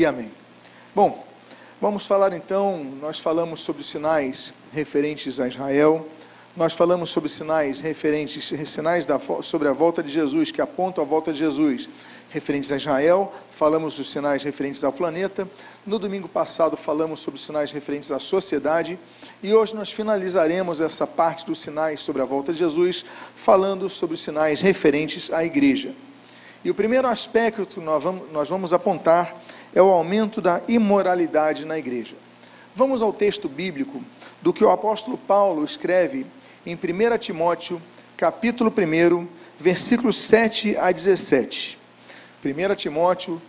e amém. Bom, vamos falar então, nós falamos sobre sinais referentes a Israel, nós falamos sobre sinais referentes, sinais da, sobre a volta de Jesus, que apontam a volta de Jesus, referentes a Israel, falamos dos sinais referentes ao planeta. No domingo passado falamos sobre sinais referentes à sociedade e hoje nós finalizaremos essa parte dos sinais sobre a volta de Jesus, falando sobre os sinais referentes à igreja. E o primeiro aspecto que nós vamos, nós vamos apontar é o aumento da imoralidade na igreja. Vamos ao texto bíblico do que o apóstolo Paulo escreve em 1 Timóteo, capítulo 1, versículos 7 a 17. 1 Timóteo,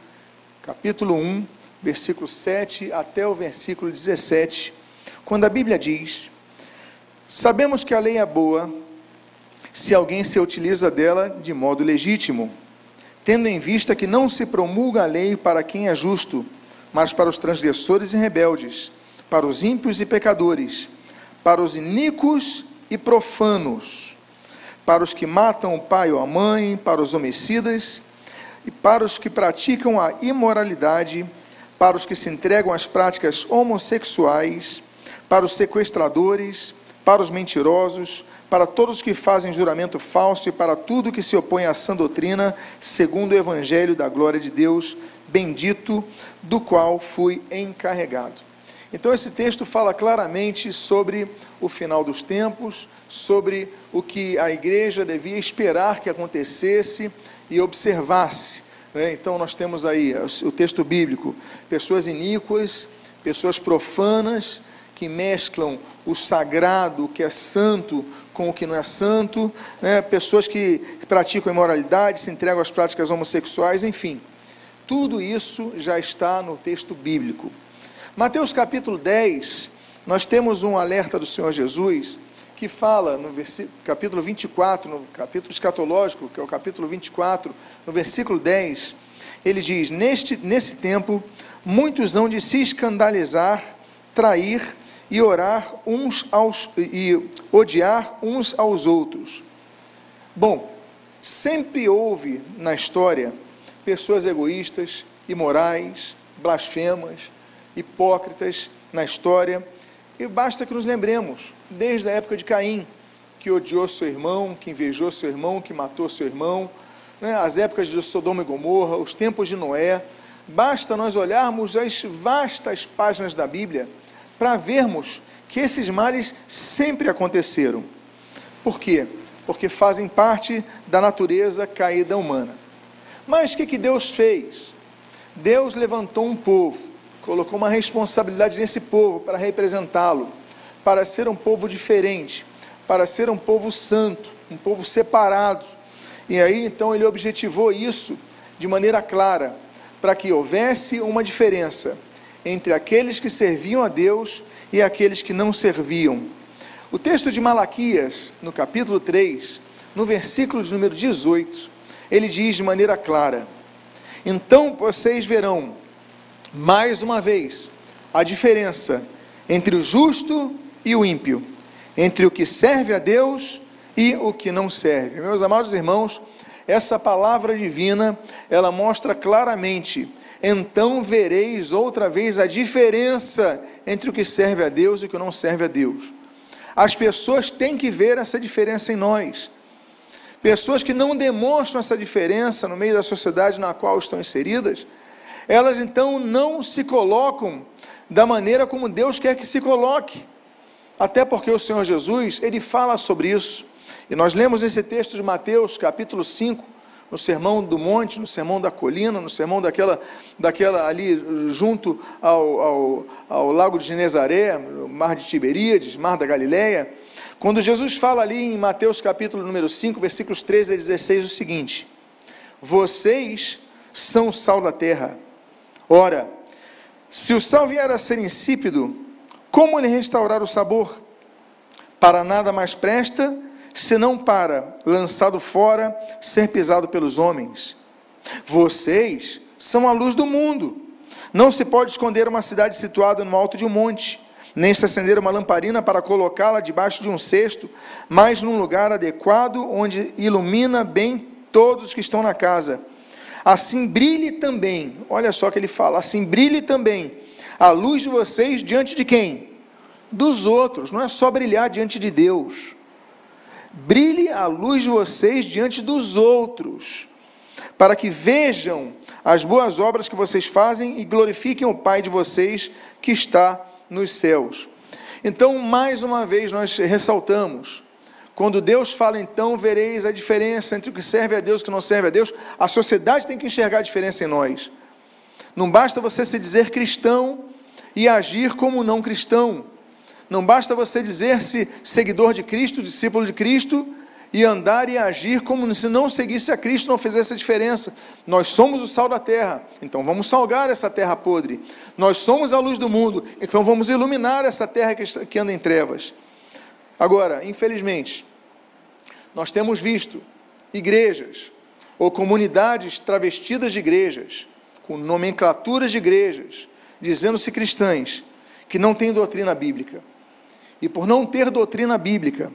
capítulo 1, versículo 7 até o versículo 17, quando a Bíblia diz: Sabemos que a lei é boa se alguém se utiliza dela de modo legítimo, tendo em vista que não se promulga a lei para quem é justo, mas para os transgressores e rebeldes, para os ímpios e pecadores, para os iníquos e profanos, para os que matam o pai ou a mãe, para os homicidas e para os que praticam a imoralidade, para os que se entregam às práticas homossexuais, para os sequestradores, para os mentirosos, para todos que fazem juramento falso e para tudo que se opõe à sã doutrina, segundo o evangelho da glória de Deus, bendito, do qual fui encarregado. Então, esse texto fala claramente sobre o final dos tempos, sobre o que a igreja devia esperar que acontecesse e observasse. Né? Então, nós temos aí o texto bíblico: pessoas iníquas, pessoas profanas, que mesclam o sagrado, o que é santo, com o que não é santo, né? pessoas que praticam imoralidade, se entregam às práticas homossexuais, enfim. Tudo isso já está no texto bíblico. Mateus capítulo 10, nós temos um alerta do Senhor Jesus que fala no capítulo 24, no capítulo escatológico, que é o capítulo 24, no versículo 10, ele diz: Neste, Nesse tempo, muitos hão de se escandalizar, trair e orar uns aos e odiar uns aos outros. Bom, sempre houve na história pessoas egoístas, imorais, blasfemas, hipócritas na história, e basta que nos lembremos, desde a época de Caim, que odiou seu irmão, que invejou seu irmão, que matou seu irmão, né, as épocas de Sodoma e Gomorra, os tempos de Noé, basta nós olharmos as vastas páginas da Bíblia para vermos que esses males sempre aconteceram. Por quê? Porque fazem parte da natureza caída humana. Mas o que, que Deus fez? Deus levantou um povo colocou uma responsabilidade nesse povo para representá-lo, para ser um povo diferente, para ser um povo santo, um povo separado. E aí então ele objetivou isso de maneira clara, para que houvesse uma diferença entre aqueles que serviam a Deus e aqueles que não serviam. O texto de Malaquias, no capítulo 3, no versículo de número 18, ele diz de maneira clara: Então vocês verão mais uma vez, a diferença entre o justo e o ímpio, entre o que serve a Deus e o que não serve. Meus amados irmãos, essa palavra divina, ela mostra claramente, então vereis outra vez a diferença entre o que serve a Deus e o que não serve a Deus. As pessoas têm que ver essa diferença em nós. Pessoas que não demonstram essa diferença no meio da sociedade na qual estão inseridas, elas então não se colocam da maneira como Deus quer que se coloque. Até porque o Senhor Jesus, ele fala sobre isso. E nós lemos esse texto de Mateus, capítulo 5, no Sermão do Monte, no Sermão da Colina, no Sermão daquela, daquela ali junto ao, ao, ao Lago de Genezaré, Mar de Tiberíades, Mar da Galileia, quando Jesus fala ali em Mateus capítulo número 5, versículos 13 a 16, o seguinte: Vocês são o sal da terra. Ora, se o sal vier a ser insípido, como lhe restaurar o sabor? Para nada mais presta, senão para, lançado fora, ser pisado pelos homens. Vocês são a luz do mundo. Não se pode esconder uma cidade situada no alto de um monte, nem se acender uma lamparina para colocá-la debaixo de um cesto, mas num lugar adequado onde ilumina bem todos que estão na casa. assim brilhe também, olha só que ele fala, assim brilhe também a luz de vocês diante de quem? Dos outros, não é só brilhar diante de Deus. Brilhe a luz de vocês diante dos outros, para que vejam as boas obras que vocês fazem e glorifiquem o Pai de vocês que está nos céus. Então, mais uma vez, nós ressaltamos: quando Deus fala, então vereis a diferença entre o que serve a Deus e o que não serve a Deus, a sociedade tem que enxergar a diferença em nós. Não basta você se dizer cristão e agir como não cristão. Não basta você dizer-se seguidor de Cristo, discípulo de Cristo, e andar e agir como se não seguisse a Cristo, não fizesse a diferença. Nós somos o sal da terra, então vamos salgar essa terra podre. Nós somos a luz do mundo, então vamos iluminar essa terra que anda em trevas. Agora, infelizmente, nós temos visto igrejas ou comunidades travestidas de igrejas, com nomenclaturas de igrejas, dizendo-se cristãs, que não têm doutrina bíblica. E por não ter doutrina bíblica,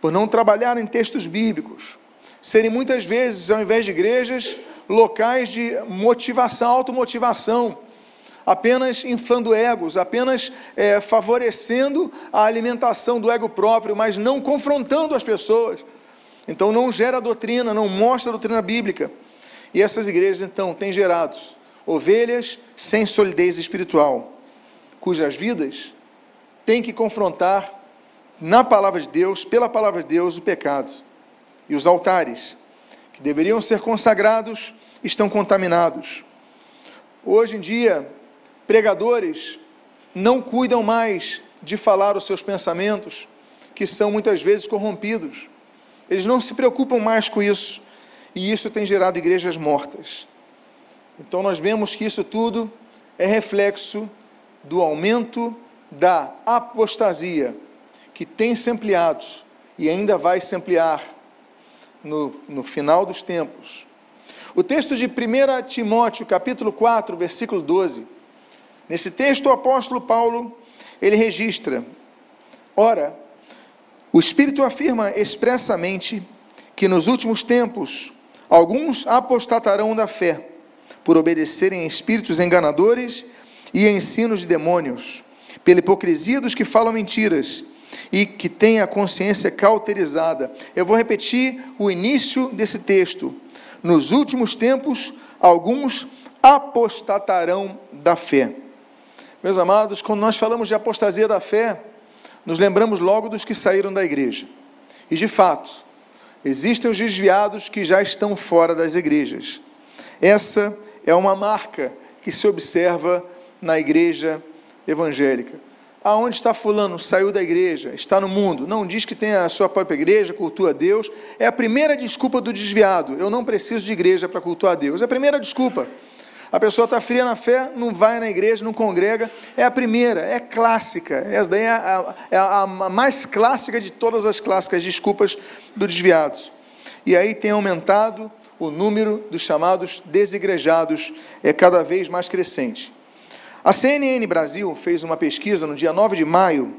por não trabalhar em textos bíblicos, serem muitas vezes, ao invés de igrejas, locais de motivação, automotivação, apenas inflando egos, apenas é, favorecendo a alimentação do ego próprio, mas não confrontando as pessoas. Então não gera doutrina, não mostra a doutrina bíblica. E essas igrejas, então, têm gerado ovelhas sem solidez espiritual, cujas vidas têm que confrontar na palavra de Deus, pela palavra de Deus, o pecado. E os altares, que deveriam ser consagrados, estão contaminados. Hoje em dia, pregadores não cuidam mais de falar os seus pensamentos, que são muitas vezes corrompidos. Eles não se preocupam mais com isso, e isso tem gerado igrejas mortas. Então nós vemos que isso tudo é reflexo do aumento da apostasia, que tem se ampliado e ainda vai se ampliar no, no final dos tempos. O texto de 1 Timóteo, capítulo 4, versículo 12. Nesse texto, o apóstolo Paulo, ele registra: Ora, o Espírito afirma expressamente que nos últimos tempos alguns apostatarão da fé por obedecerem a espíritos enganadores e a ensinos de demônios, pela hipocrisia dos que falam mentiras e que têm a consciência cauterizada. Eu vou repetir o início desse texto. Nos últimos tempos, alguns apostatarão da fé. Meus amados, quando nós falamos de apostasia da fé, nos lembramos logo dos que saíram da igreja. E de fato, existem os desviados que já estão fora das igrejas. Essa é uma marca que se observa na igreja evangélica. Aonde está fulano? Saiu da igreja, está no mundo. Não diz que tem a sua própria igreja, cultua a Deus. É a primeira desculpa do desviado. Eu não preciso de igreja para cultuar a Deus. É a primeira desculpa. A pessoa está fria na fé, não vai na igreja, não congrega. É a primeira, é clássica. Essa daí é a, é a mais clássica de todas as clássicas desculpas do desviado. E aí tem aumentado o número dos chamados desigrejados é cada vez mais crescente. A CNN Brasil fez uma pesquisa no dia 9 de maio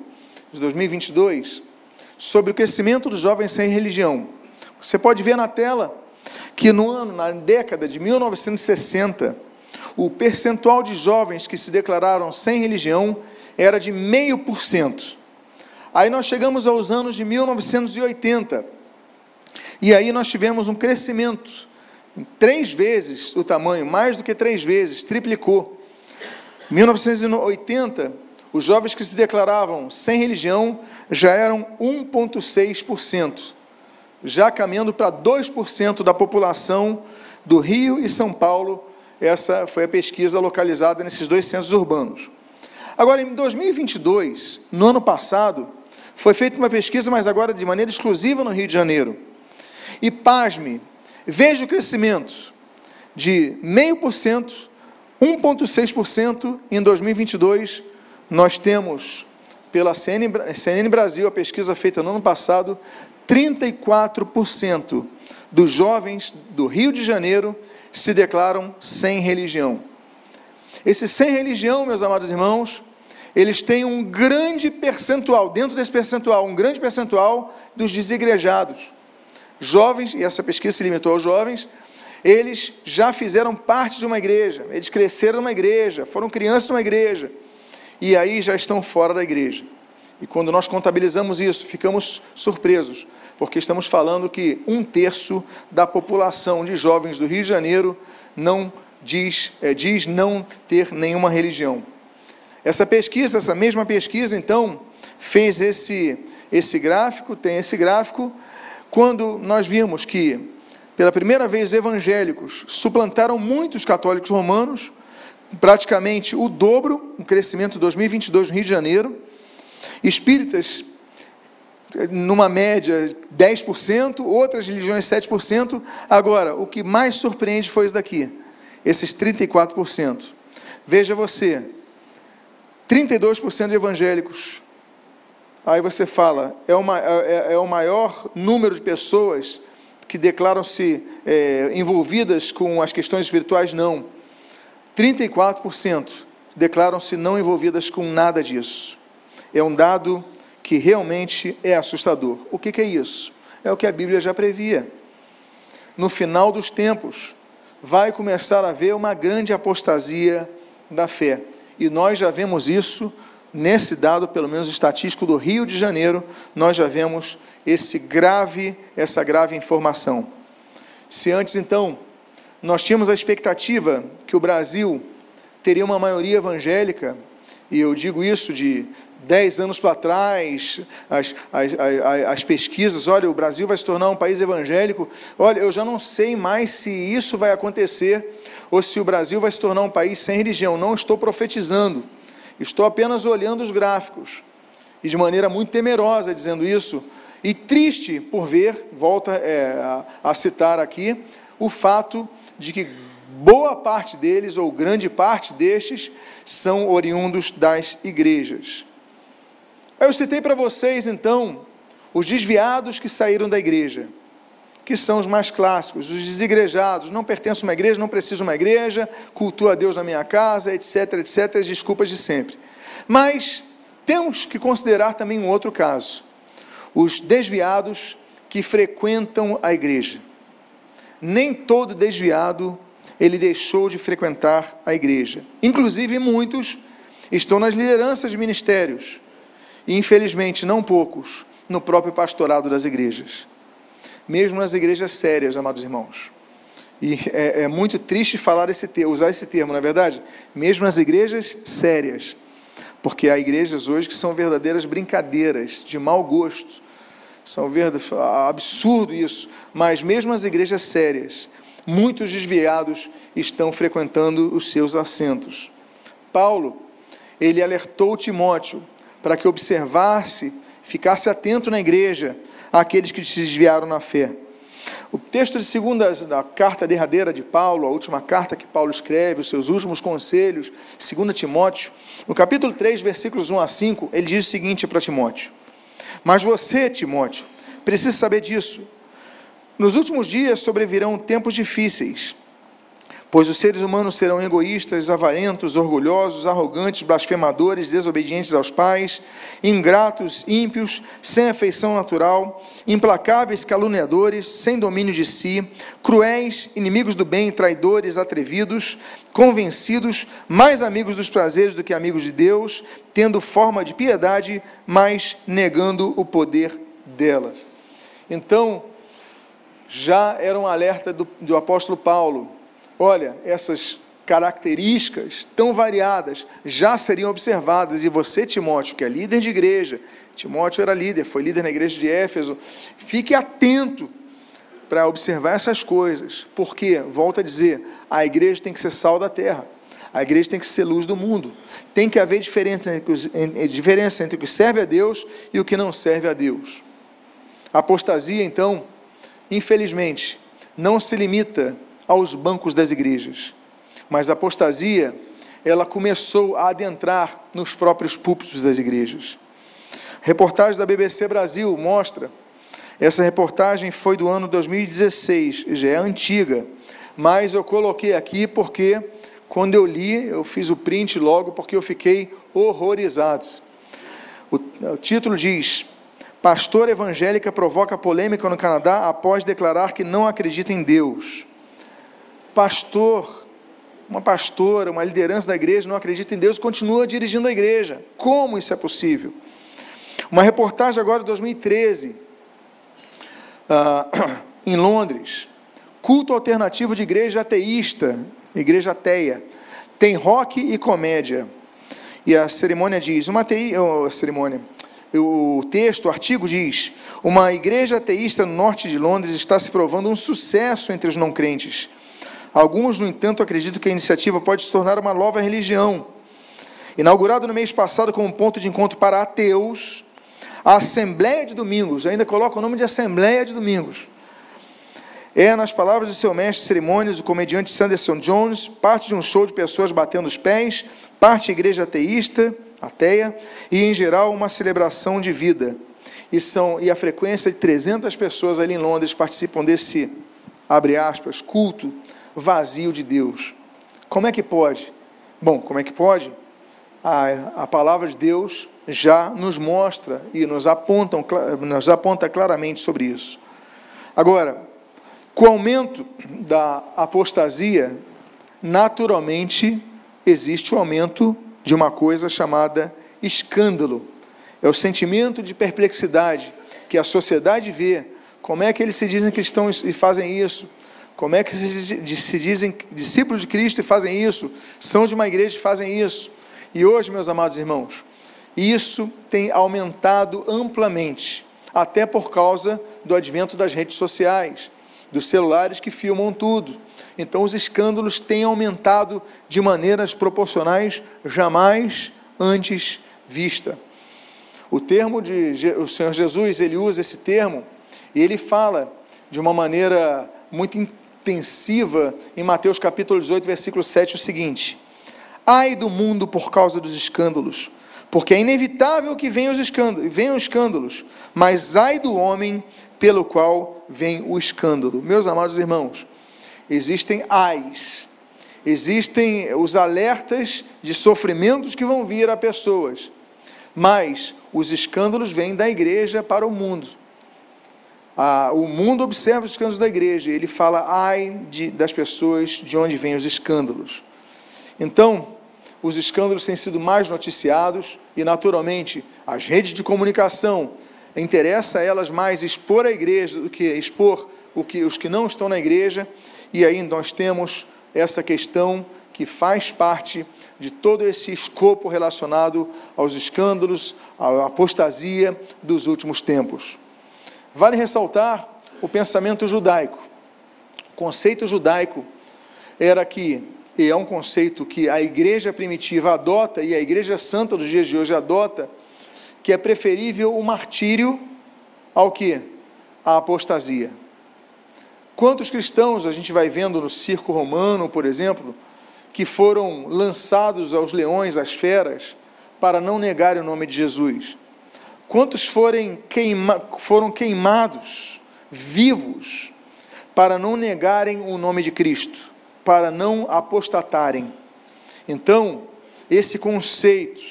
de 2022 sobre o crescimento dos jovens sem religião. Você pode ver na tela que no ano, na década de 1960, o percentual de jovens que se declararam sem religião era de meio por cento. Aí nós chegamos aos anos de 1980, e aí nós tivemos um crescimento, três vezes o tamanho, mais do que três vezes, triplicou. Em 1980, os jovens que se declaravam sem religião já eram 1,6%, já caminhando para 2% da população do Rio e São Paulo. Essa foi a pesquisa localizada nesses dois centros urbanos. Agora, em 2022, no ano passado, foi feita uma pesquisa, mas agora de maneira exclusiva no Rio de Janeiro. E pasme, veja o crescimento de 0,5%, 1,6% em 2022. Nós temos, pela CNN, Brasil, a pesquisa feita no ano passado, 34% dos jovens do Rio de Janeiro se declaram sem religião. Esse sem religião, meus amados irmãos, eles têm um grande percentual, dentro desse percentual, um grande percentual dos desigrejados jovens, e essa pesquisa se limitou aos jovens, eles já fizeram parte de uma igreja, eles cresceram numa igreja, foram crianças numa igreja, e aí já estão fora da igreja. E quando nós contabilizamos isso, ficamos surpresos, porque estamos falando que um terço da população de jovens do Rio de Janeiro não diz, é, diz não ter nenhuma religião. Essa pesquisa, essa mesma pesquisa, então, fez esse, esse gráfico, tem esse gráfico, quando nós vimos que, pela primeira vez, evangélicos suplantaram muitos católicos romanos, praticamente o dobro, um crescimento de 2022 no Rio de Janeiro, espíritas numa média 10%, outras religiões 7%. Agora, o que mais surpreende foi isso daqui, esses 34%. Veja você, 32% de evangélicos. Aí você fala, é, uma, é, é o maior número de pessoas que declaram-se é, envolvidas com as questões espirituais? Não. 34% declaram-se não envolvidas com nada disso. É um dado que realmente é assustador. O que, que é isso? É o que a Bíblia já previa. No final dos tempos, vai começar a haver uma grande apostasia da fé. E nós já vemos isso nesse dado, pelo menos estatístico do Rio de Janeiro, nós já vemos esse grave, essa grave informação. Se antes então nós tínhamos a expectativa que o Brasil teria uma maioria evangélica, e eu digo isso de dez anos para trás, as, as, as, as, pesquisas, olha, o Brasil vai se tornar um país evangélico, olha, eu já não sei mais se isso vai acontecer, ou se o Brasil vai se tornar um país sem religião, não estou profetizando, estou apenas olhando os gráficos, e de maneira muito temerosa dizendo isso, e triste por ver, volta é, a, a citar aqui, o fato de que boa parte deles, ou grande parte destes, são oriundos das igrejas. Eu citei para vocês, então, os desviados que saíram da igreja, que são os mais clássicos, os desigrejados, não pertenço a uma igreja, não preciso de uma igreja, cultuo a Deus na minha casa, etc, etc, as desculpas de sempre. Mas temos que considerar também um outro caso, os desviados que frequentam a igreja. Nem todo desviado ele deixou de frequentar a igreja. Inclusive muitos estão nas lideranças de ministérios e infelizmente não poucos, no próprio pastorado das igrejas. Mesmo nas igrejas sérias, amados irmãos. E é, é muito triste falar esse termo, usar esse termo, não é verdade? Mesmo nas igrejas sérias. Porque há igrejas hoje que são verdadeiras brincadeiras, de mau gosto. São verdade, absurdo isso. Mas mesmo as igrejas sérias, muitos desviados estão frequentando os seus assentos. Paulo, ele alertou Timóteo para que observasse, ficasse atento na igreja àqueles que se desviaram na fé. O texto de segunda, da carta derradeira de Paulo, a última carta que Paulo escreve, os seus últimos conselhos, 2 Timóteo, no capítulo 3, versículos 1 a 5, ele diz o seguinte para Timóteo: Mas você, Timóteo, precisa saber disso. Nos últimos dias sobrevirão tempos difíceis Pois os seres humanos serão egoístas, avarentos, orgulhosos, arrogantes, blasfemadores, desobedientes aos pais, ingratos, ímpios, sem afeição natural, implacáveis, caluniadores, sem domínio de si, cruéis, inimigos do bem, traidores, atrevidos, convencidos, mais amigos dos prazeres do que amigos de Deus, tendo forma de piedade, mas negando o poder delas. Então, já era um alerta do, do apóstolo Paulo olha, essas características tão variadas já seriam observadas, e você, Timóteo, que é líder de igreja, Timóteo era líder, foi líder na igreja de Éfeso, fique atento para observar essas coisas, porque, volto a dizer, a igreja tem que ser sal da terra, a igreja tem que ser luz do mundo, tem que haver diferença entre, os, diferença entre o que serve a Deus e o que não serve a Deus. A apostasia, então, infelizmente, não se limita aos bancos das igrejas. Mas a apostasia, ela começou a adentrar nos próprios púlpitos das igrejas. Reportagem da BBC Brasil mostra, essa reportagem foi do ano 2016, já é antiga, mas eu coloquei aqui porque quando eu li, eu fiz o print logo porque eu fiquei horrorizado. O, o título diz: Pastor evangélica provoca polêmica no Canadá após declarar que não acredita em Deus. Pastor, uma pastora, uma liderança da igreja não acredita em Deus continua dirigindo a igreja. Como isso é possível? Uma reportagem agora de 2013, uh, ah, em Londres. Culto alternativo de igreja ateísta, igreja ateia. Tem rock e comédia. E a cerimônia diz, uma ateia, oh, cerimônia, o texto, o artigo diz: uma igreja ateísta no norte de Londres está se provando um sucesso entre os não crentes. Alguns, no entanto, acreditam que a iniciativa pode se tornar uma nova religião. Inaugurado no mês passado como ponto de encontro para ateus, a Assembleia de Domingos, ainda coloca o nome de Assembleia de Domingos, é, nas palavras de seu mestre de cerimônias, o comediante Sanderson Jones, parte de um show de pessoas batendo os pés, parte igreja ateísta, ateia, e em geral uma celebração de vida. E, são, e a frequência de 300 pessoas ali em Londres participam desse, abre aspas, culto vazio de Deus. Como é que pode? Bom, como é que pode? A, a palavra de Deus já nos mostra e nos, apontam, nos aponta claramente sobre isso. Agora, com o aumento da apostasia, naturalmente existe o aumento de uma coisa chamada escândalo. É o sentimento de perplexidade que a sociedade vê. Como é que eles se dizem cristãos e fazem isso? Como é que se dizem discípulos de Cristo e fazem isso? São de uma igreja e fazem isso? E hoje, meus amados irmãos, isso tem aumentado amplamente, até por causa do advento das redes sociais, dos celulares que filmam tudo. Então, os escândalos têm aumentado de maneiras proporcionais jamais antes vista. O termo de o Senhor Jesus, ele usa esse termo e ele fala de uma maneira muito intensiva em Mateus capítulo 18, versículo 7 o seguinte: Ai do mundo por causa dos escândalos, porque é inevitável que venham os escândalos, venham escândalos, mas ai do homem pelo qual vem o escândalo. Meus amados irmãos, existem ais, existem os alertas de sofrimentos que vão vir a pessoas, mas os escândalos vêm da igreja para o mundo. Ah, o mundo observa os escândalos da igreja, ele fala, ai de, das pessoas de onde vêm os escândalos. Então, os escândalos têm sido mais noticiados e, naturalmente, as redes de comunicação interessa a elas mais expor a igreja do que expor o que, os que não estão na igreja, e aí nós temos essa questão que faz parte de todo esse escopo relacionado aos escândalos, à apostasia dos últimos tempos. Vale ressaltar o pensamento judaico. O conceito judaico era que, e é um conceito que a igreja primitiva adota e a igreja santa dos dias de hoje adota, que é preferível o martírio ao que? A apostasia. Quantos cristãos a gente vai vendo no circo romano, por exemplo, que foram lançados aos leões, às feras, para não negarem o nome de Jesus? Quantos forem queima, foram queimados vivos para não negarem o nome de Cristo, para não apostatarem? Então, esse conceito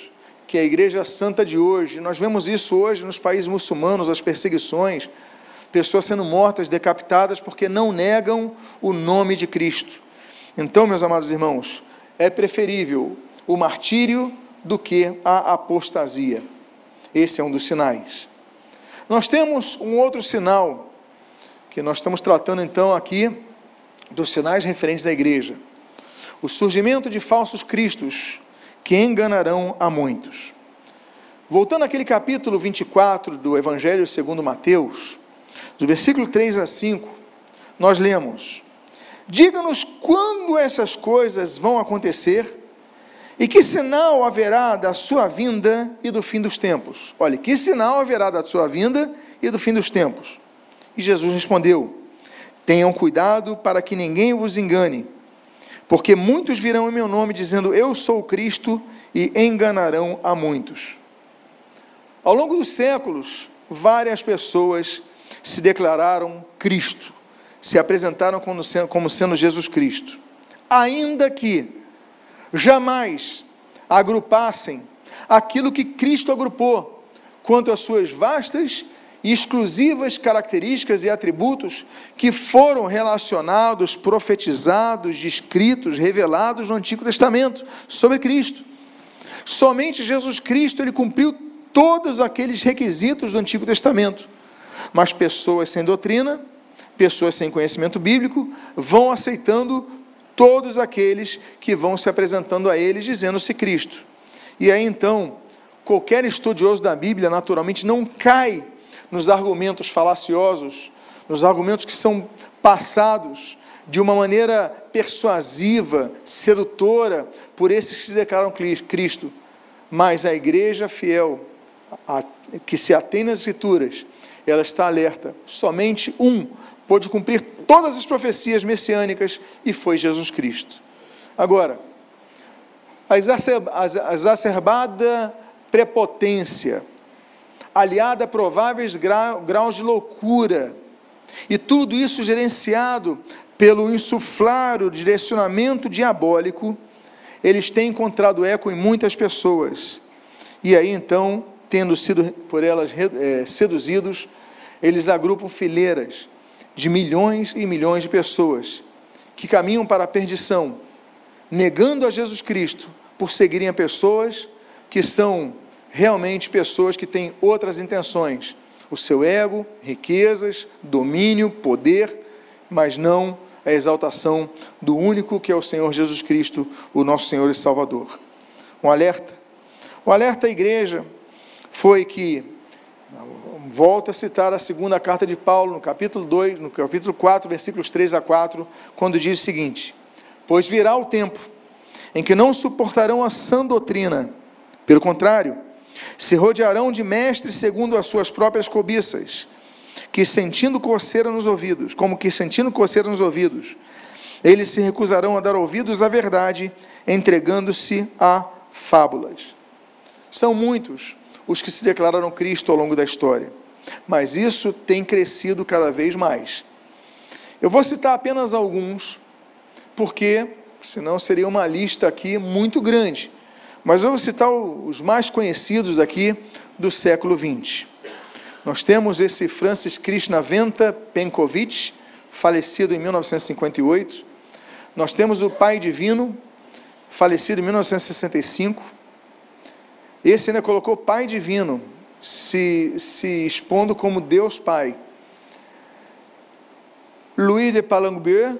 que a Igreja Santa de hoje, nós vemos isso hoje nos países muçulmanos, as perseguições, pessoas sendo mortas, decapitadas, porque não negam o nome de Cristo. Então, meus amados irmãos, é preferível o martírio do que a apostasia. Esse é um dos sinais. Nós temos um outro sinal, que nós estamos tratando então aqui dos sinais referentes à igreja. O surgimento de falsos cristos, que enganarão a muitos. Voltando àquele capítulo 24 do Evangelho segundo Mateus, do versículo 3 a 5, nós lemos: Diga-nos quando essas coisas vão acontecer e que sinal haverá da sua vinda e do fim dos tempos. Olha, que sinal haverá da sua vinda e do fim dos tempos? E Jesus respondeu: Tenham cuidado para que ninguém vos engane porque muitos virão em meu nome dizendo eu sou Cristo e enganarão a muitos. Ao longo dos séculos, várias pessoas se declararam Cristo, se apresentaram como sendo Jesus Cristo, ainda que jamais agrupassem aquilo que Cristo agrupou quanto às suas vastas exclusivas características e atributos que foram relacionados, profetizados, descritos, revelados no Antigo Testamento sobre Cristo. Somente Jesus Cristo ele cumpriu todos aqueles requisitos do Antigo Testamento. Mas pessoas sem doutrina, pessoas sem conhecimento bíblico, vão aceitando todos aqueles que vão se apresentando a eles dizendo-se Cristo. E aí então, qualquer estudioso da Bíblia naturalmente não cai nos argumentos falaciosos, nos argumentos que são passados de uma maneira persuasiva, sedutora, por esses que se declaram Cristo. Mas a igreja fiel, a, que se atém nas Escrituras, ela está alerta. Somente um pôde cumprir todas as profecias messiânicas e foi Jesus Cristo. Agora, a exacerbada prepotência, aliada a prováveis graus de loucura, e tudo isso gerenciado pelo insuflar, o direcionamento diabólico, eles têm encontrado eco em muitas pessoas. E aí então, tendo sido por elas é, seduzidos, eles agrupam fileiras de milhões e milhões de pessoas que caminham para a perdição, negando a Jesus Cristo por seguirem a pessoas que são realmente pessoas que têm outras intenções, o seu ego, riquezas, domínio, poder, mas não a exaltação do único que é o Senhor Jesus Cristo, o nosso Senhor e Salvador. Um alerta. O alerta à igreja foi que volto a citar a segunda carta de Paulo, no capítulo 2, no capítulo 4, versículos 3 a 4, quando diz o seguinte: Pois virá o tempo em que não suportarão a sã doutrina, pelo contrário, se rodearão de mestres segundo as suas próprias cobiças, que sentindo coceira nos ouvidos, como que sentindo coceira nos ouvidos, eles se recusarão a dar ouvidos à verdade, entregando-se a fábulas. São muitos os que se declararam Cristo ao longo da história, mas isso tem crescido cada vez mais. Eu vou citar apenas alguns, porque senão seria uma lista aqui muito grande. Mas eu vou citar os mais conhecidos aqui do século XX. Nós temos esse Francis Krishnaventa Penkovic, falecido em 1958. Nós temos o Pai Divino, falecido em 1965. Esse ainda colocou Pai Divino, se, se expondo como Deus Pai. Louis de Palanguier,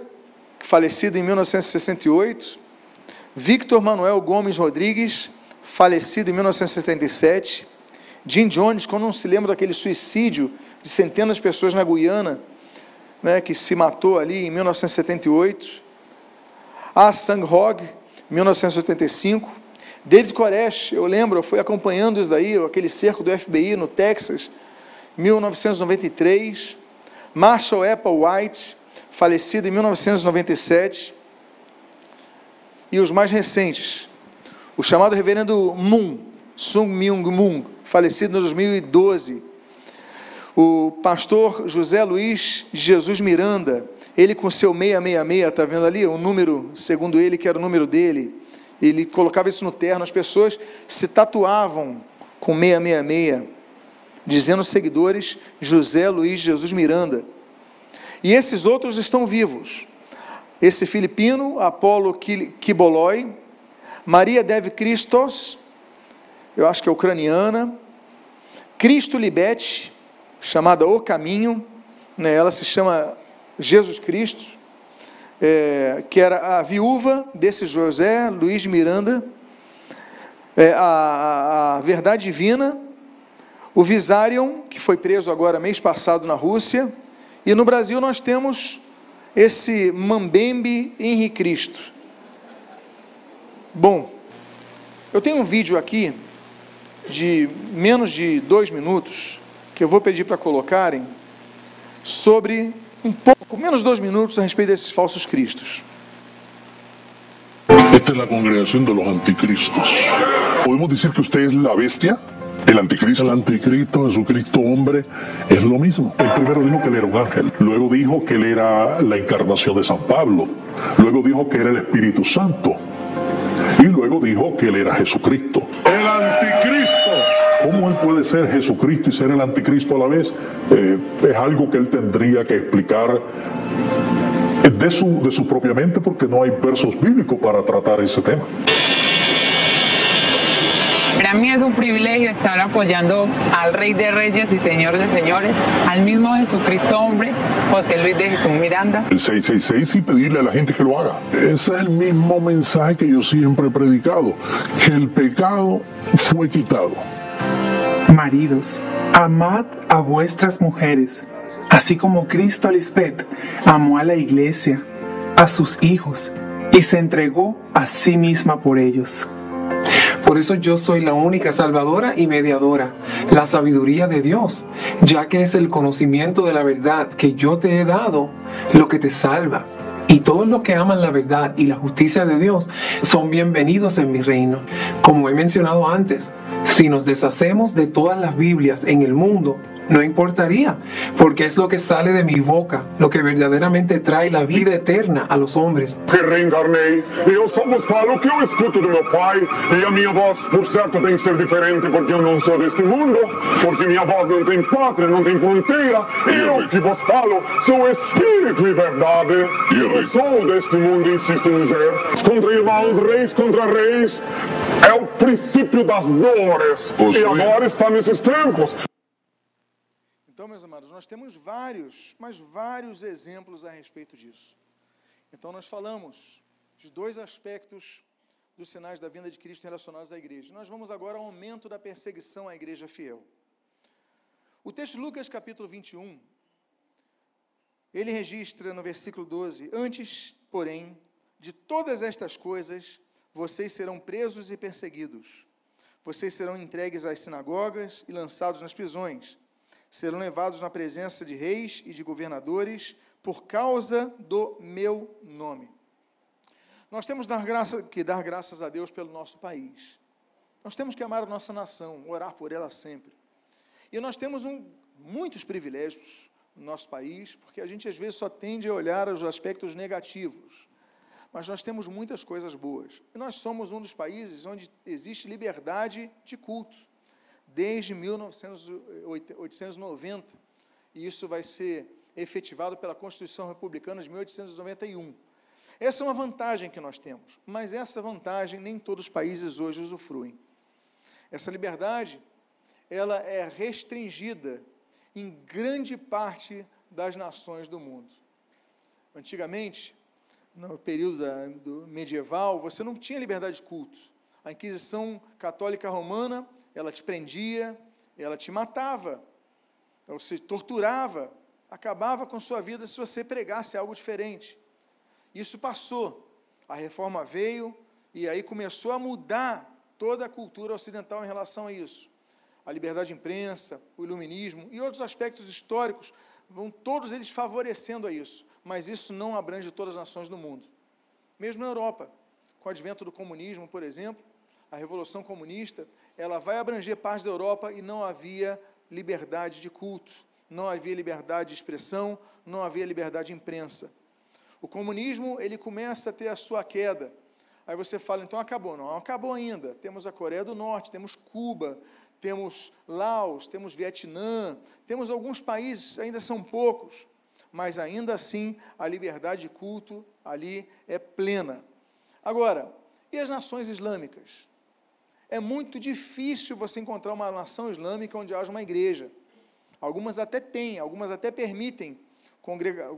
falecido em 1968. Victor Manuel Gomes Rodrigues, falecido em 1977. Jim Jones, quando não se lembra daquele suicídio de centenas de pessoas na Guiana, né, que se matou ali em 1978. Ah Sang Hog, 1985. David Koresh, eu lembro, eu fui acompanhando isso daí, aquele cerco do FBI no Texas, 1993. Marshall Apple White, falecido em 1997 e os mais recentes. O chamado reverendo Moon, Sung Myung Moon, falecido em 2012. O pastor José Luiz Jesus Miranda, ele com seu 666, está vendo ali? O número, segundo ele, que era o número dele. Ele colocava isso no terno, as pessoas se tatuavam com 666, dizendo aos seguidores José Luiz Jesus Miranda. E esses outros estão vivos esse filipino, Apolo Kiboloi, Maria Dev Christos, eu acho que é ucraniana, Cristo Libete, chamada O Caminho, né, ela se chama Jesus Cristo, é, que era a viúva desse José Luiz Miranda, é, a, a, Verdade Divina, o Visarion, que foi preso agora mês passado na Rússia, e no Brasil nós temos esse Mambembe Henri Cristo. Bom, eu tenho um vídeo aqui de menos de dois minutos que eu vou pedir para colocarem sobre um pouco, menos de dois minutos a respeito desses falsos cristos. Esta es la congregación de los anticristos. ¿Podemos decir que usted es la bestia? El anticristo. El anticristo, Jesucristo hombre, es lo mismo. El primero dijo que él era un ángel. Luego dijo que él era la encarnación de San Pablo. Luego dijo que era el Espíritu Santo. Y luego dijo que él era Jesucristo. ¿Cómo él puede ser Jesucristo y ser el anticristo a la vez? Eh, es algo que él tendría que explicar de su, de su propia mente porque no hay versos bíblicos para tratar ese tema. Para mí es un privilegio estar apoyando al Rey de Reyes y Señor de Señores, al mismo Jesucristo hombre, José Luis de Jesús Miranda. El 666 y pedirle a la gente que lo haga. Ese es el mismo mensaje que yo siempre he predicado, que el pecado fue quitado. Maridos, amad a vuestras mujeres, así como Cristo a Lisbeth amó a la iglesia, a sus hijos, y se entregó a sí misma por ellos. Por eso yo soy la única salvadora y mediadora, la sabiduría de Dios, ya que es el conocimiento de la verdad que yo te he dado lo que te salva. Y todos los que aman la verdad y la justicia de Dios son bienvenidos en mi reino. Como he mencionado antes, si nos deshacemos de todas las Biblias en el mundo, no importaría, porque es lo que sale de mi boca, lo que verdaderamente trae la vida eterna a los hombres. Que reencarnei, e eu só vos falo que eu escuto do meu pai, e a minha voz, por certo, tem que ser diferente, porque eu não sou deste mundo, porque minha voz não tem pátria, não tem fronteira, e eu que vos falo sou espírito e verdade. Eu sou deste mundo, insisto em dizer, contra irmãos, reis contra reis, é o princípio das dores, e agora está nesses tempos. Então, meus amados, nós temos vários, mas vários exemplos a respeito disso. Então, nós falamos de dois aspectos dos sinais da vinda de Cristo relacionados à igreja. Nós vamos agora ao aumento da perseguição à igreja fiel. O texto de Lucas, capítulo 21, ele registra no versículo 12: Antes, porém, de todas estas coisas, vocês serão presos e perseguidos. Vocês serão entregues às sinagogas e lançados nas prisões serão levados na presença de reis e de governadores por causa do meu nome. Nós temos dar graça, que dar graças a Deus pelo nosso país. Nós temos que amar a nossa nação, orar por ela sempre. E nós temos um, muitos privilégios no nosso país, porque a gente às vezes só tende a olhar os aspectos negativos. Mas nós temos muitas coisas boas. E nós somos um dos países onde existe liberdade de culto desde 1890, e isso vai ser efetivado pela Constituição Republicana de 1891. Essa é uma vantagem que nós temos, mas essa vantagem nem todos os países hoje usufruem. Essa liberdade, ela é restringida em grande parte das nações do mundo. Antigamente, no período da, medieval, você não tinha liberdade de culto. A Inquisição Católica Romana ela te prendia, ela te matava, ou se torturava, acabava com sua vida se você pregasse algo diferente. Isso passou, a reforma veio e aí começou a mudar toda a cultura ocidental em relação a isso. A liberdade de imprensa, o iluminismo e outros aspectos históricos vão todos eles favorecendo a isso, mas isso não abrange todas as nações do mundo. Mesmo na Europa, com o advento do comunismo, por exemplo, a Revolução Comunista, ela vai abranger parte da Europa e não havia liberdade de culto, não havia liberdade de expressão, não havia liberdade de imprensa. O comunismo, ele começa a ter a sua queda. Aí você fala, então acabou. Não, acabou ainda. Temos a Coreia do Norte, temos Cuba, temos Laos, temos Vietnã, temos alguns países, ainda são poucos, mas ainda assim a liberdade de culto ali é plena. Agora, e as nações islâmicas? É muito difícil você encontrar uma nação islâmica onde haja uma igreja. Algumas até têm, algumas até permitem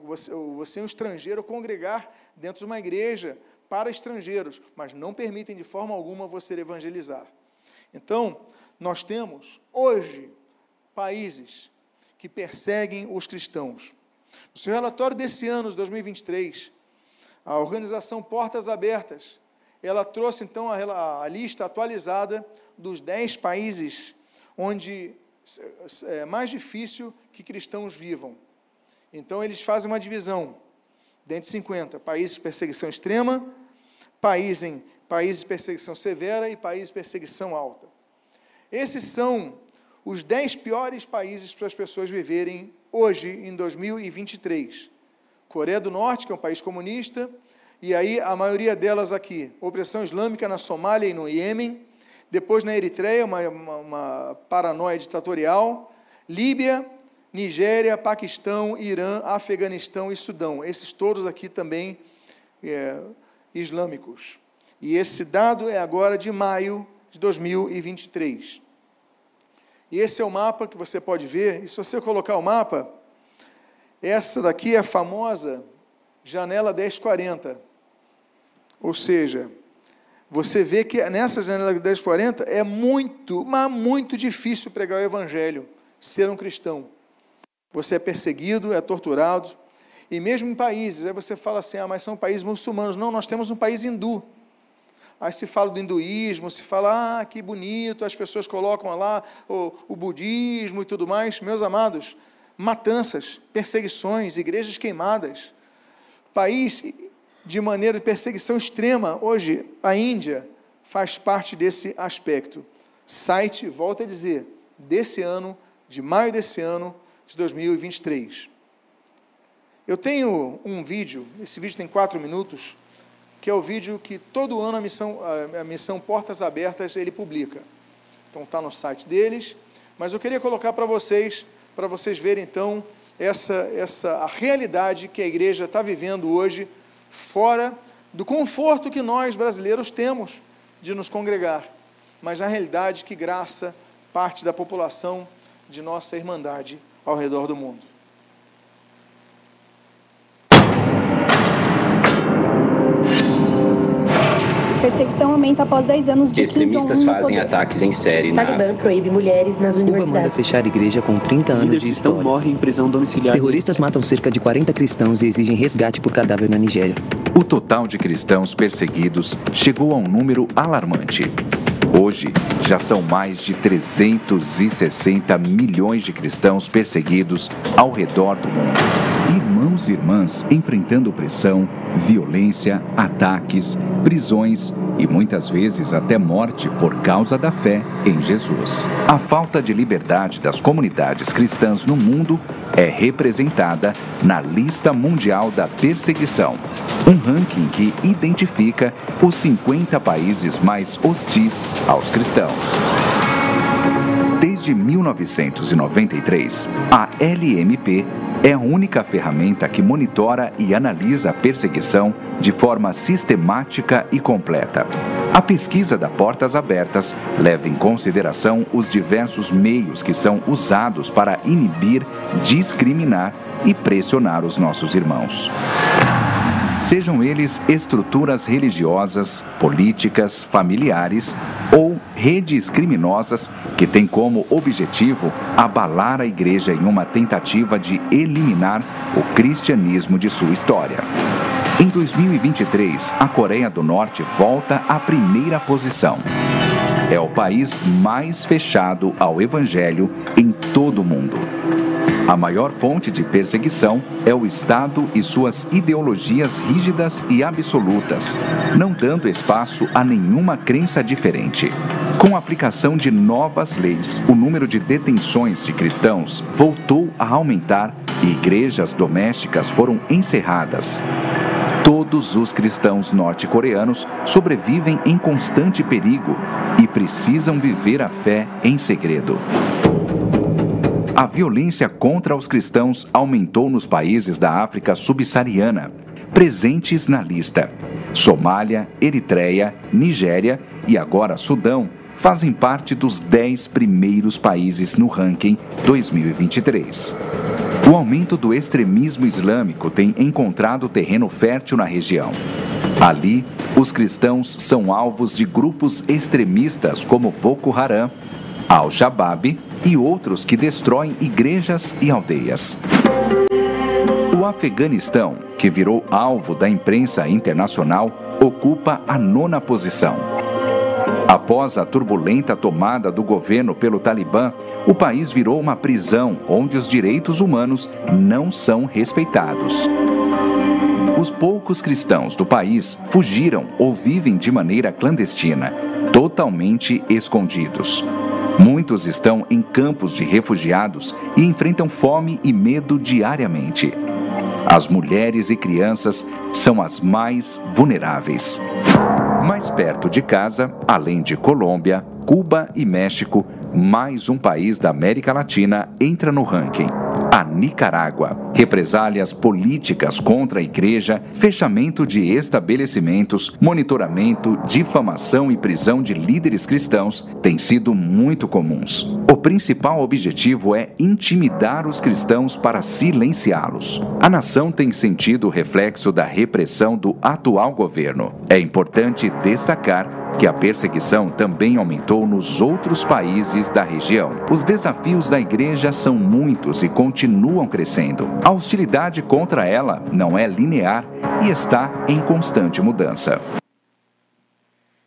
você, você, um estrangeiro, congregar dentro de uma igreja para estrangeiros, mas não permitem de forma alguma você evangelizar. Então, nós temos hoje países que perseguem os cristãos. No seu relatório desse ano, de 2023, a organização Portas Abertas ela trouxe então a, a lista atualizada dos dez países onde é mais difícil que cristãos vivam. Então eles fazem uma divisão dentro de 50, países de perseguição extrema, países em países de perseguição severa e países de perseguição alta. Esses são os dez piores países para as pessoas viverem hoje, em 2023. Coreia do Norte, que é um país comunista, e aí a maioria delas aqui, opressão islâmica na Somália e no Iêmen, Depois na Eritreia, uma, uma, uma paranoia ditatorial. Líbia, Nigéria, Paquistão, Irã, Afeganistão e Sudão. Esses todos aqui também é, islâmicos. E esse dado é agora de maio de 2023. E esse é o mapa que você pode ver. E se você colocar o mapa, essa daqui é a famosa janela 1040. Ou seja, você vê que nessa janela 1040 é muito, mas muito difícil pregar o evangelho, ser um cristão. Você é perseguido, é torturado, e mesmo em países, aí você fala assim, ah, mas são países muçulmanos. Não, nós temos um país hindu. Aí se fala do hinduísmo, se fala, ah, que bonito, as pessoas colocam lá o, o budismo e tudo mais. Meus amados, matanças, perseguições, igrejas queimadas. País de maneira de perseguição extrema. Hoje, a Índia faz parte desse aspecto. Site, volto a dizer, desse ano, de maio desse ano, de 2023. Eu tenho um vídeo, esse vídeo tem quatro minutos, que é o vídeo que todo ano a missão, a missão Portas Abertas ele publica. Então está no site deles, mas eu queria colocar para vocês, para vocês verem então essa, essa a realidade que a igreja está vivendo hoje, fora do conforto que nós brasileiros temos de nos congregar, mas na realidade que graça parte da população de nossa irmandade ao redor do mundo. Perseguição aumenta após 10 anos de Extremistas fazem ataques em série na Talibã África. proíbe mulheres nas Cuba manda universidades. fechar igreja com 30 anos Líder de cristão história. morre em prisão domiciliar. Terroristas matam cerca de 40 cristãos e exigem resgate por cadáver na Nigéria. O total de cristãos perseguidos chegou a um número alarmante. Hoje, já são mais de 360 milhões de cristãos perseguidos ao redor do mundo. Irmãos e irmãs enfrentando opressão, violência, ataques, prisões e muitas vezes até morte por causa da fé em Jesus. A falta de liberdade das comunidades cristãs no mundo é representada na Lista Mundial da Perseguição, um ranking que identifica os 50 países mais hostis aos cristãos. Desde 1993, a LMP é a única ferramenta que monitora e analisa a perseguição de forma sistemática e completa. A pesquisa da Portas Abertas leva em consideração os diversos meios que são usados para inibir, discriminar e pressionar os nossos irmãos. Sejam eles estruturas religiosas, políticas, familiares ou redes criminosas que têm como objetivo abalar a igreja em uma tentativa de eliminar o cristianismo de sua história. Em 2023, a Coreia do Norte volta à primeira posição. É o país mais fechado ao evangelho em todo o mundo. A maior fonte de perseguição é o Estado e suas ideologias rígidas e absolutas, não dando espaço a nenhuma crença diferente. Com a aplicação de novas leis, o número de detenções de cristãos voltou a aumentar e igrejas domésticas foram encerradas. Todos os cristãos norte-coreanos sobrevivem em constante perigo e precisam viver a fé em segredo. A violência contra os cristãos aumentou nos países da África subsaariana, presentes na lista. Somália, Eritreia, Nigéria e agora Sudão fazem parte dos 10 primeiros países no ranking 2023. O aumento do extremismo islâmico tem encontrado terreno fértil na região. Ali, os cristãos são alvos de grupos extremistas como Boko Haram, Al-Shabaab e outros que destroem igrejas e aldeias. O Afeganistão, que virou alvo da imprensa internacional, ocupa a nona posição. Após a turbulenta tomada do governo pelo Talibã, o país virou uma prisão onde os direitos humanos não são respeitados. Os poucos cristãos do país fugiram ou vivem de maneira clandestina, totalmente escondidos. Muitos estão em campos de refugiados e enfrentam fome e medo diariamente. As mulheres e crianças são as mais vulneráveis. Mais perto de casa, além de Colômbia, Cuba e México, mais um país da América Latina entra no ranking Nicarágua. Represálias políticas contra a igreja, fechamento de estabelecimentos, monitoramento, difamação e prisão de líderes cristãos têm sido muito comuns. O principal objetivo é intimidar os cristãos para silenciá-los. A nação tem sentido o reflexo da repressão do atual governo. É importante destacar que a perseguição também aumentou nos outros países da região. Os desafios da igreja são muitos e continuam crescendo. A hostilidade contra ela não é linear e está em constante mudança.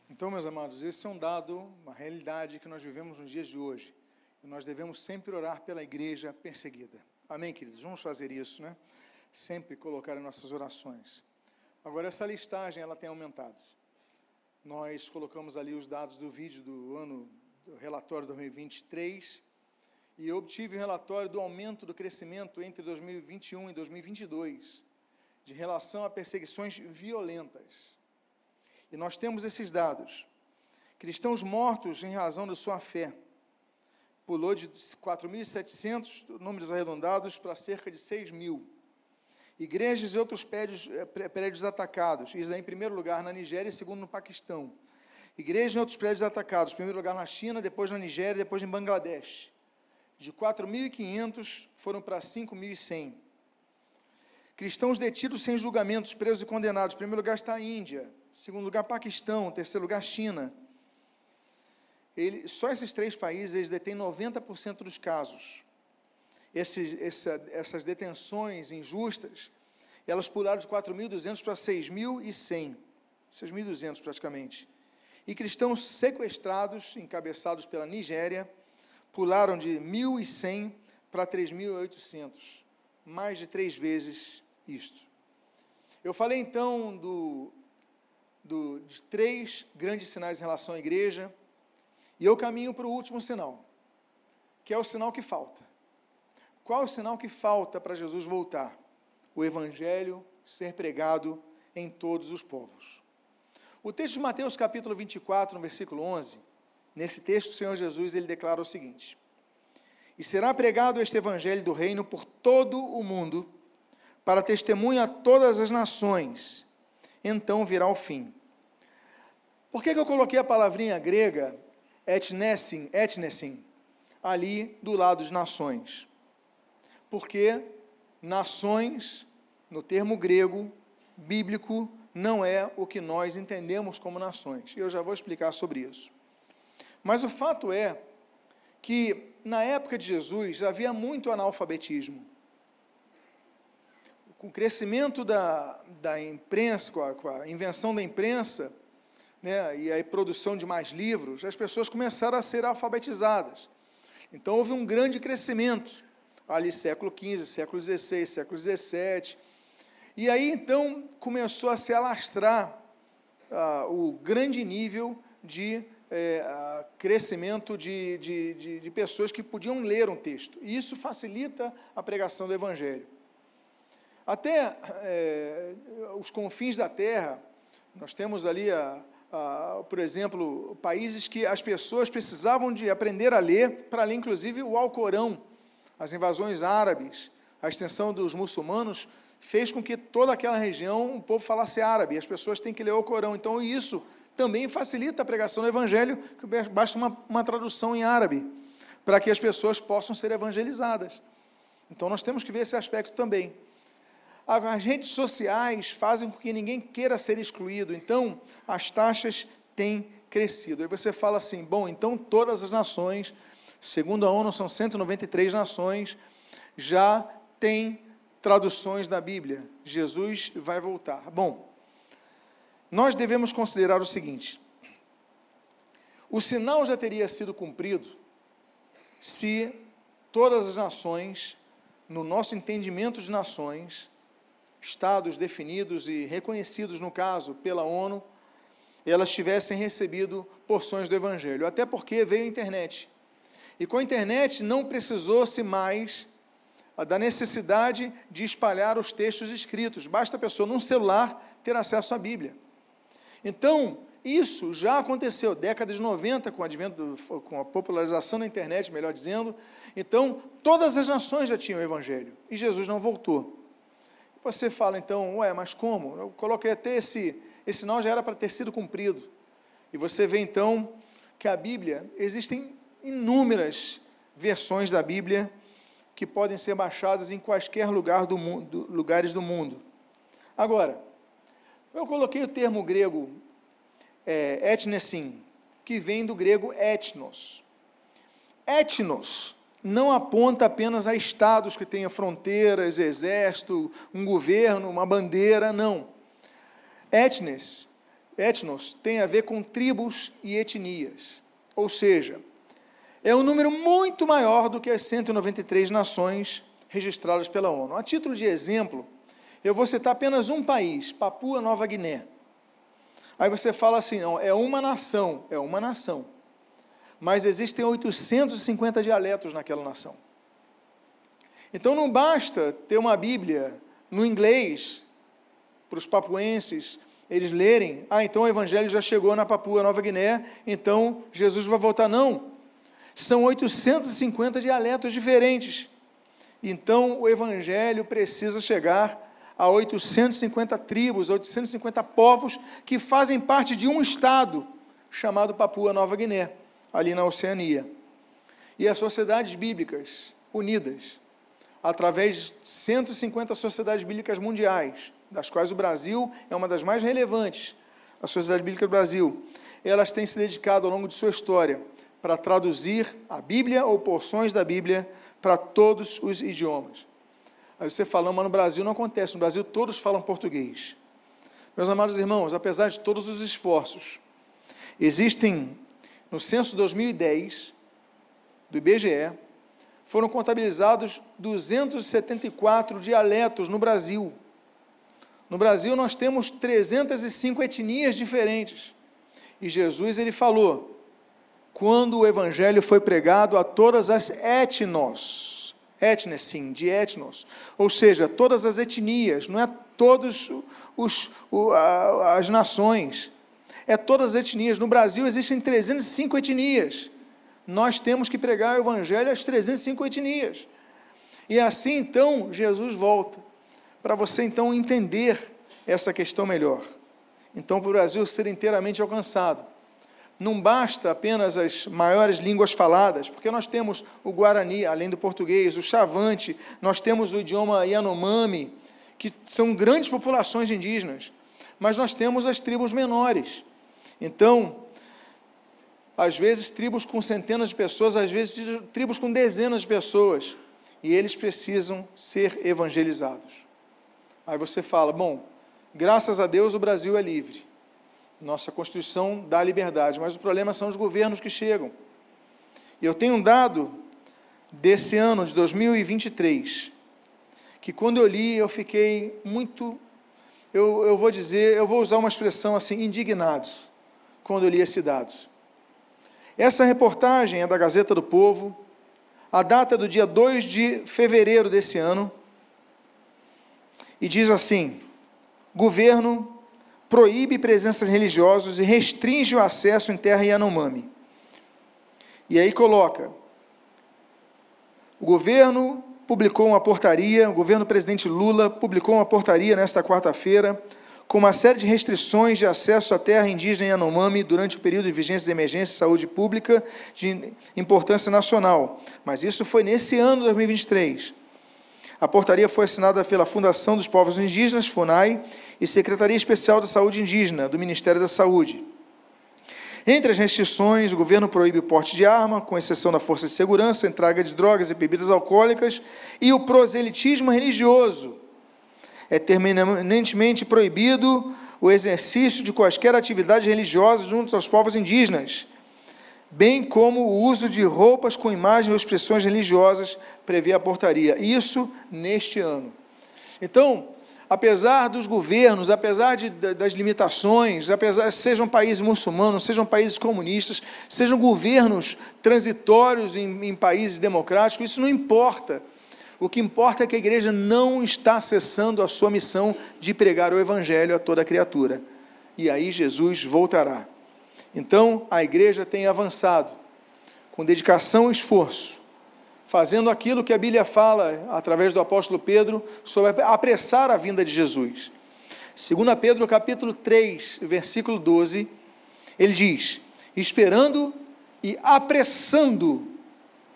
Então, meus amados, esse é um dado, uma realidade que nós vivemos nos dias de hoje. E nós devemos sempre orar pela igreja perseguida. Amém, queridos? Vamos fazer isso, né? Sempre colocar em nossas orações. Agora, essa listagem, ela tem aumentado. Nós colocamos ali os dados do vídeo do ano do relatório 2023 e obtive o relatório do aumento do crescimento entre 2021 e 2022 de relação a perseguições violentas. E nós temos esses dados. Cristãos mortos em razão da sua fé pulou de 4.700 números arredondados para cerca de 6 mil. Igrejas e outros prédios, eh, prédios atacados. Isso em primeiro lugar, na Nigéria e segundo no Paquistão. Igrejas e outros prédios atacados. Em primeiro lugar na China, depois na Nigéria, depois em Bangladesh. De 4.500 foram para 5.100. Cristãos detidos sem julgamentos, presos e condenados. Em primeiro lugar está a Índia. Em segundo lugar, Paquistão. Em terceiro lugar, China. Ele, só esses três países eles detêm 90% dos casos essa, essas detenções injustas, elas pularam de 4.200 para 6.100, 6.200 praticamente. E cristãos sequestrados, encabeçados pela Nigéria, pularam de 1.100 para 3.800, mais de três vezes isto. Eu falei então do, do, de três grandes sinais em relação à igreja, e eu caminho para o último sinal, que é o sinal que falta. Qual o sinal que falta para Jesus voltar? O Evangelho ser pregado em todos os povos. O texto de Mateus capítulo 24, no versículo 11, nesse texto o Senhor Jesus ele declara o seguinte: E será pregado este evangelho do reino por todo o mundo, para testemunha a todas as nações. Então virá o fim. Por que, que eu coloquei a palavrinha grega etnesin, etnesin, ali do lado de nações? Porque nações, no termo grego, bíblico, não é o que nós entendemos como nações. E eu já vou explicar sobre isso. Mas o fato é que, na época de Jesus, havia muito analfabetismo. Com o crescimento da, da imprensa, com a, com a invenção da imprensa, né, e a produção de mais livros, as pessoas começaram a ser alfabetizadas. Então houve um grande crescimento ali século XV, século XVI, século XVII. E aí então começou a se alastrar ah, o grande nível de é, crescimento de, de, de, de, pessoas que podiam ler um texto. E isso facilita a pregação do Evangelho. Até é, os confins da terra, nós temos ali, a, a, por exemplo, países que as pessoas precisavam de aprender a ler, para ler inclusive o Alcorão as invasões árabes, a extensão dos muçulmanos, fez com que toda aquela região o povo falasse árabe, as pessoas têm que ler o Corão. Então, isso também facilita a pregação do Evangelho, que basta uma, uma tradução em árabe, para que as pessoas possam ser evangelizadas. Então, nós temos que ver esse aspecto também. As redes sociais fazem com que ninguém queira ser excluído, então as taxas têm crescido. Aí você fala assim: bom, então todas as nações Segundo a ONU, são 193 nações, já tem traduções da Bíblia. Jesus vai voltar. Bom, nós devemos considerar o seguinte: o sinal já teria sido cumprido se todas as nações, no nosso entendimento de nações, estados definidos e reconhecidos, no caso, pela ONU, elas tivessem recebido porções do Evangelho. Até porque veio a internet. E com a internet não precisou-se mais ah, da necessidade de espalhar os textos escritos. Basta a pessoa, num celular, ter acesso à Bíblia. Então, isso já aconteceu, década de 90, com, advento, com a popularização da internet, melhor dizendo. Então, todas as nações já tinham o Evangelho e Jesus não voltou. Você fala então, ué, mas como? Eu coloquei até esse, esse sinal já era para ter sido cumprido. E você vê então que a Bíblia, existem inúmeras versões da Bíblia que podem ser baixadas em quaisquer lugar do mundo, lugares do mundo. Agora, eu coloquei o termo grego é, etnesim, que vem do grego etnos. Etnos não aponta apenas a estados que tenham fronteiras, exército, um governo, uma bandeira, não. Etnes, etnos tem a ver com tribos e etnias. Ou seja, é um número muito maior do que as 193 nações registradas pela ONU. A título de exemplo, eu vou citar apenas um país, Papua Nova Guiné. Aí você fala assim, não, é uma nação, é uma nação. Mas existem 850 dialetos naquela nação. Então não basta ter uma Bíblia no inglês para os papuenses eles lerem, ah, então o evangelho já chegou na Papua Nova Guiné, então Jesus vai voltar. Não. São 850 dialetos diferentes. Então, o Evangelho precisa chegar a 850 tribos, 850 povos que fazem parte de um estado chamado Papua Nova Guiné, ali na Oceania. E as sociedades bíblicas unidas, através de 150 sociedades bíblicas mundiais, das quais o Brasil é uma das mais relevantes, a Sociedade Bíblica do Brasil, elas têm se dedicado ao longo de sua história para traduzir a Bíblia ou porções da Bíblia para todos os idiomas. Aí você fala, mas no Brasil não acontece, no Brasil todos falam português. Meus amados irmãos, apesar de todos os esforços, existem, no censo 2010 do IBGE, foram contabilizados 274 dialetos no Brasil. No Brasil nós temos 305 etnias diferentes. E Jesus ele falou: quando o evangelho foi pregado a todas as etnos, etnes sim, de etnos, ou seja, todas as etnias, não é todas as nações, é todas as etnias. No Brasil existem 305 etnias. Nós temos que pregar o evangelho às 305 etnias. E assim então Jesus volta, para você então entender essa questão melhor. Então, para o Brasil ser inteiramente alcançado não basta apenas as maiores línguas faladas, porque nós temos o Guarani, além do português, o Chavante, nós temos o idioma Yanomami, que são grandes populações indígenas, mas nós temos as tribos menores. Então, às vezes tribos com centenas de pessoas, às vezes tribos com dezenas de pessoas, e eles precisam ser evangelizados. Aí você fala: bom, graças a Deus o Brasil é livre. Nossa Constituição dá liberdade, mas o problema são os governos que chegam. Eu tenho um dado desse ano, de 2023, que quando eu li eu fiquei muito, eu, eu vou dizer, eu vou usar uma expressão assim, indignado, quando eu li esse dado. Essa reportagem é da Gazeta do Povo, a data é do dia 2 de fevereiro desse ano, e diz assim: governo proíbe presenças religiosas e restringe o acesso em terra Yanomami. E aí coloca: o governo publicou uma portaria, o governo presidente Lula publicou uma portaria nesta quarta-feira com uma série de restrições de acesso à terra indígena Yanomami durante o período de vigência de emergência de saúde pública de importância nacional. Mas isso foi nesse ano de 2023. A portaria foi assinada pela Fundação dos Povos Indígenas, FUNAI, e Secretaria Especial da Saúde Indígena, do Ministério da Saúde. Entre as restrições, o governo proíbe o porte de arma, com exceção da força de segurança, entrega de drogas e bebidas alcoólicas, e o proselitismo religioso. É terminantemente proibido o exercício de quaisquer atividades religiosas junto aos povos indígenas, bem como o uso de roupas com imagens ou expressões religiosas, prevê a portaria. Isso neste ano. Então, apesar dos governos, apesar de, das limitações, apesar sejam países muçulmanos, sejam países comunistas, sejam governos transitórios em, em países democráticos, isso não importa. O que importa é que a igreja não está cessando a sua missão de pregar o evangelho a toda criatura. e aí Jesus voltará. Então, a igreja tem avançado com dedicação e esforço, fazendo aquilo que a Bíblia fala através do apóstolo Pedro sobre apressar a vinda de Jesus. Segundo Pedro, capítulo 3, versículo 12, ele diz: "Esperando e apressando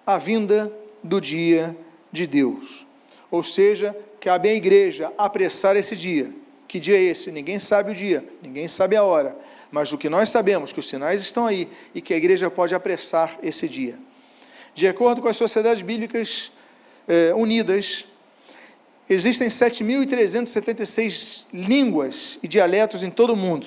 a vinda do dia de Deus". Ou seja, cabe à igreja apressar esse dia. Que dia é esse? Ninguém sabe o dia, ninguém sabe a hora, mas o que nós sabemos, que os sinais estão aí e que a igreja pode apressar esse dia. De acordo com as sociedades bíblicas eh, unidas, existem 7.376 línguas e dialetos em todo o mundo.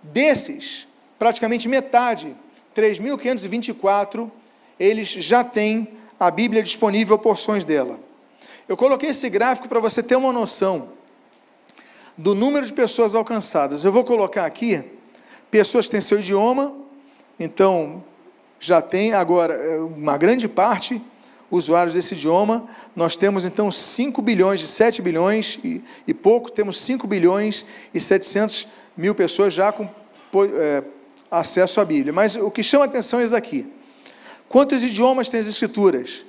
Desses, praticamente metade, 3.524, eles já têm a Bíblia disponível, porções dela. Eu coloquei esse gráfico para você ter uma noção do número de pessoas alcançadas. Eu vou colocar aqui pessoas que têm seu idioma, então já tem agora é, uma grande parte usuários desse idioma. Nós temos então 5 bilhões, de 7 bilhões e, e pouco, temos 5 bilhões e 700 mil pessoas já com é, acesso à Bíblia. Mas o que chama atenção é isso daqui. Quantos idiomas tem as Escrituras?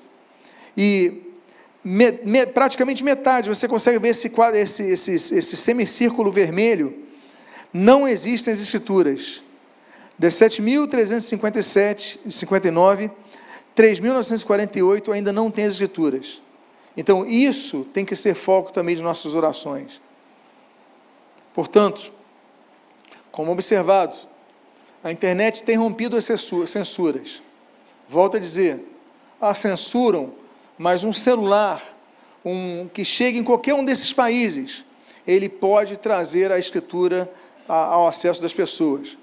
E me, me, praticamente metade, você consegue ver esse, esse, esse, esse semicírculo vermelho, não existem as escrituras. De 7.357 e 59, 3.948 ainda não tem as escrituras. Então, isso tem que ser foco também de nossas orações. Portanto, como observado, a internet tem rompido as censuras. Volto a dizer, a censuram, mas um celular, um que chega em qualquer um desses países, ele pode trazer a escritura ao acesso das pessoas.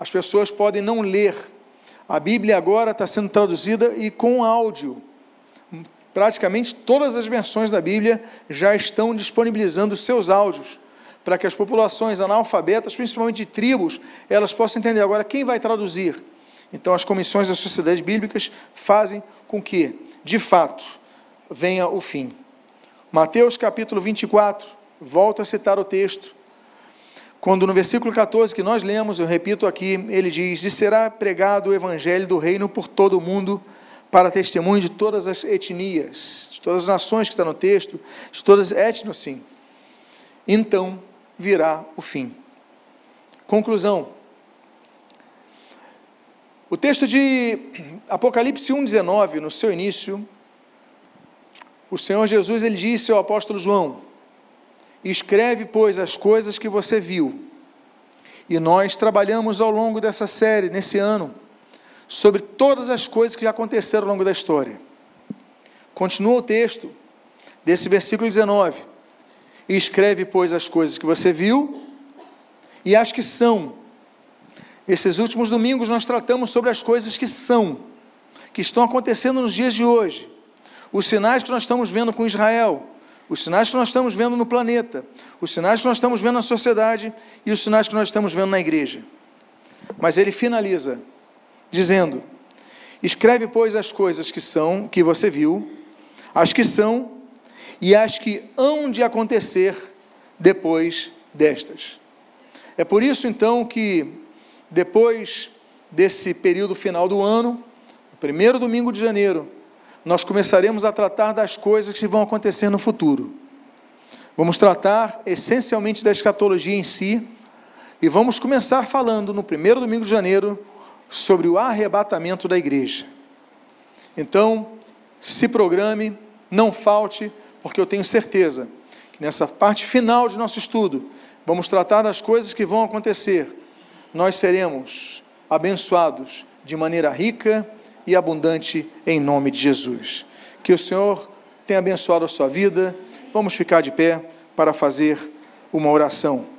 As pessoas podem não ler. A Bíblia agora está sendo traduzida e com áudio. Praticamente todas as versões da Bíblia já estão disponibilizando seus áudios para que as populações analfabetas, principalmente de tribos, elas possam entender. Agora, quem vai traduzir? Então, as comissões das sociedades bíblicas fazem com que, de fato, venha o fim. Mateus capítulo 24, volto a citar o texto. Quando no versículo 14 que nós lemos, eu repito aqui, ele diz: E será pregado o evangelho do reino por todo o mundo, para testemunho de todas as etnias, de todas as nações que está no texto, de todas as etnos, sim. Então virá o fim. Conclusão. O texto de Apocalipse 1,19, no seu início, o Senhor Jesus ele disse ao apóstolo João: Escreve, pois, as coisas que você viu. E nós trabalhamos ao longo dessa série, nesse ano, sobre todas as coisas que já aconteceram ao longo da história. Continua o texto desse versículo 19. E escreve, pois, as coisas que você viu e as que são. Esses últimos domingos nós tratamos sobre as coisas que são, que estão acontecendo nos dias de hoje. Os sinais que nós estamos vendo com Israel, os sinais que nós estamos vendo no planeta, os sinais que nós estamos vendo na sociedade e os sinais que nós estamos vendo na igreja. Mas ele finaliza dizendo: Escreve, pois, as coisas que são, que você viu, as que são e as que hão de acontecer depois destas. É por isso então que depois desse período final do ano, primeiro domingo de janeiro, nós começaremos a tratar das coisas que vão acontecer no futuro. Vamos tratar essencialmente da escatologia em si e vamos começar falando no primeiro domingo de janeiro sobre o arrebatamento da igreja. Então, se programe, não falte, porque eu tenho certeza que nessa parte final de nosso estudo vamos tratar das coisas que vão acontecer. Nós seremos abençoados de maneira rica e abundante em nome de Jesus. Que o Senhor tenha abençoado a sua vida. Vamos ficar de pé para fazer uma oração.